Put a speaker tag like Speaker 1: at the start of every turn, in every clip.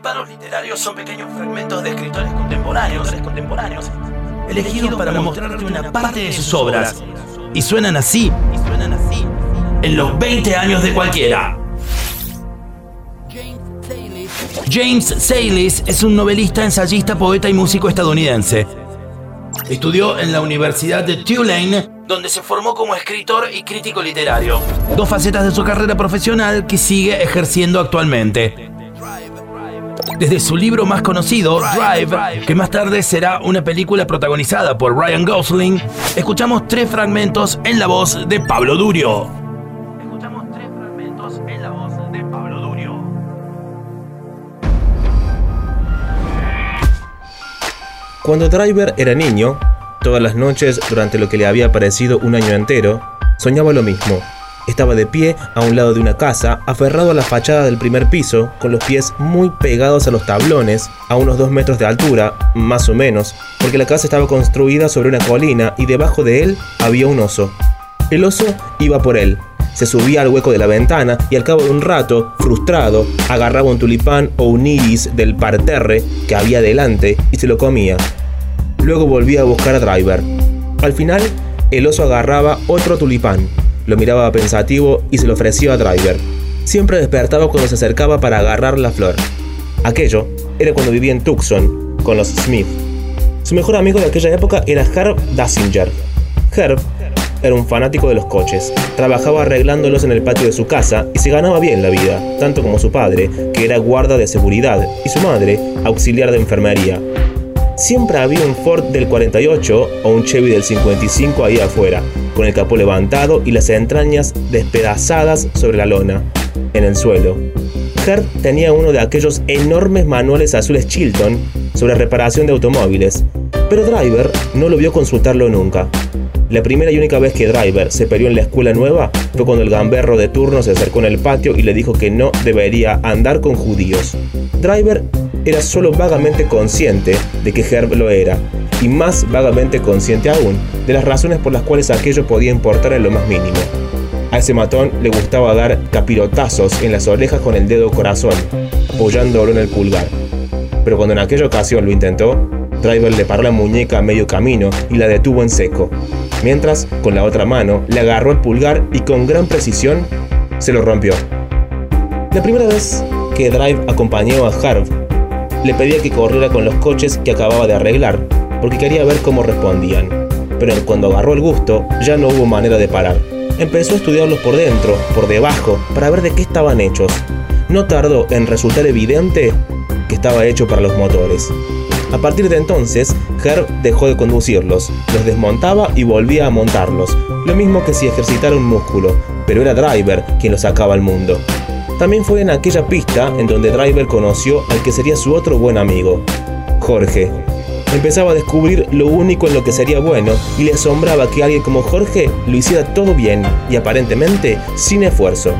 Speaker 1: disparos literarios son pequeños fragmentos de escritores contemporáneos, contemporáneos elegidos para mostrarte una parte de sus obras. Y suenan así, y suenan así, en los 20 años de cualquiera. James Sayles es un novelista, ensayista, poeta y músico estadounidense. Estudió en la Universidad de Tulane, donde se formó como escritor y crítico literario. Dos facetas de su carrera profesional que sigue ejerciendo actualmente. Desde su libro más conocido, Drive, que más tarde será una película protagonizada por Ryan Gosling, escuchamos tres fragmentos en la voz de Pablo Durio. Escuchamos tres fragmentos en la voz de Pablo Durio.
Speaker 2: Cuando Driver era niño, todas las noches durante lo que le había parecido un año entero, soñaba lo mismo. Estaba de pie a un lado de una casa, aferrado a la fachada del primer piso, con los pies muy pegados a los tablones, a unos dos metros de altura, más o menos, porque la casa estaba construida sobre una colina y debajo de él había un oso. El oso iba por él, se subía al hueco de la ventana y al cabo de un rato, frustrado, agarraba un tulipán o un iris del parterre que había delante y se lo comía. Luego volvía a buscar a Driver. Al final, el oso agarraba otro tulipán, lo miraba pensativo y se lo ofrecía a Driver. Siempre despertaba cuando se acercaba para agarrar la flor. Aquello era cuando vivía en Tucson, con los Smith. Su mejor amigo de aquella época era Herb Dassinger. Herb era un fanático de los coches. Trabajaba arreglándolos en el patio de su casa y se ganaba bien la vida, tanto como su padre, que era guarda de seguridad, y su madre, auxiliar de enfermería. Siempre había un Ford del 48 o un Chevy del 55 ahí afuera, con el capó levantado y las entrañas despedazadas sobre la lona, en el suelo. Herb tenía uno de aquellos enormes manuales azules Chilton sobre reparación de automóviles, pero Driver no lo vio consultarlo nunca. La primera y única vez que Driver se peleó en la escuela nueva fue cuando el gamberro de turno se acercó en el patio y le dijo que no debería andar con judíos. Driver era solo vagamente consciente de que Herb lo era, y más vagamente consciente aún de las razones por las cuales aquello podía importar en lo más mínimo. A ese matón le gustaba dar capirotazos en las orejas con el dedo corazón, apoyándolo en el pulgar. Pero cuando en aquella ocasión lo intentó, Driver le paró la muñeca a medio camino y la detuvo en seco mientras con la otra mano le agarró el pulgar y con gran precisión se lo rompió. La primera vez que Drive acompañó a Harv, le pedía que corriera con los coches que acababa de arreglar, porque quería ver cómo respondían. Pero cuando agarró el gusto, ya no hubo manera de parar. Empezó a estudiarlos por dentro, por debajo, para ver de qué estaban hechos. No tardó en resultar evidente que estaba hecho para los motores. A partir de entonces, Herb dejó de conducirlos, los desmontaba y volvía a montarlos, lo mismo que si ejercitara un músculo, pero era Driver quien lo sacaba al mundo. También fue en aquella pista en donde Driver conoció al que sería su otro buen amigo, Jorge. Empezaba a descubrir lo único en lo que sería bueno y le asombraba que alguien como Jorge lo hiciera todo bien y aparentemente sin esfuerzo.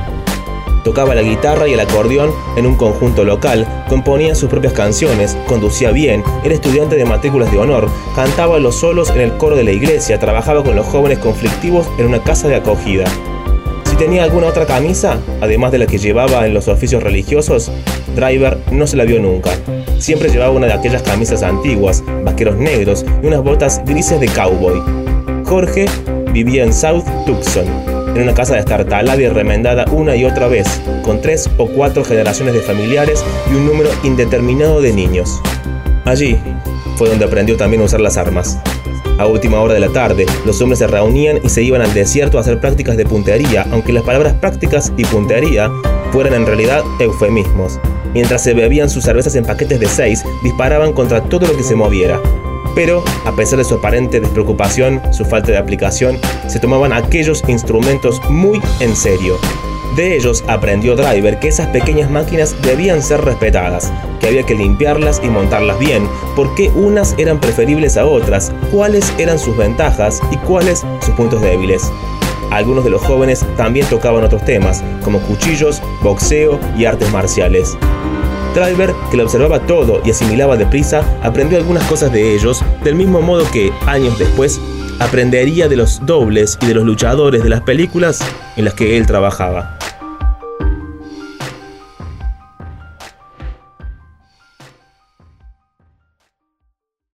Speaker 2: Tocaba la guitarra y el acordeón en un conjunto local, componía sus propias canciones, conducía bien, era estudiante de matrículas de honor, cantaba los solos en el coro de la iglesia, trabajaba con los jóvenes conflictivos en una casa de acogida. Tenía alguna otra camisa, además de la que llevaba en los oficios religiosos, Driver no se la vio nunca. Siempre llevaba una de aquellas camisas antiguas, vaqueros negros y unas botas grises de cowboy. Jorge vivía en South Tucson, en una casa destartalada y remendada una y otra vez, con tres o cuatro generaciones de familiares y un número indeterminado de niños. Allí fue donde aprendió también a usar las armas. A última hora de la tarde, los hombres se reunían y se iban al desierto a hacer prácticas de puntería, aunque las palabras prácticas y puntería fueran en realidad eufemismos. Mientras se bebían sus cervezas en paquetes de seis, disparaban contra todo lo que se moviera. Pero, a pesar de su aparente despreocupación, su falta de aplicación, se tomaban aquellos instrumentos muy en serio. De ellos aprendió Driver que esas pequeñas máquinas debían ser respetadas, que había que limpiarlas y montarlas bien, porque unas eran preferibles a otras, cuáles eran sus ventajas y cuáles sus puntos débiles. Algunos de los jóvenes también tocaban otros temas, como cuchillos, boxeo y artes marciales. Driver, que lo observaba todo y asimilaba deprisa, aprendió algunas cosas de ellos, del mismo modo que, años después, aprendería de los dobles y de los luchadores de las películas en las que él trabajaba.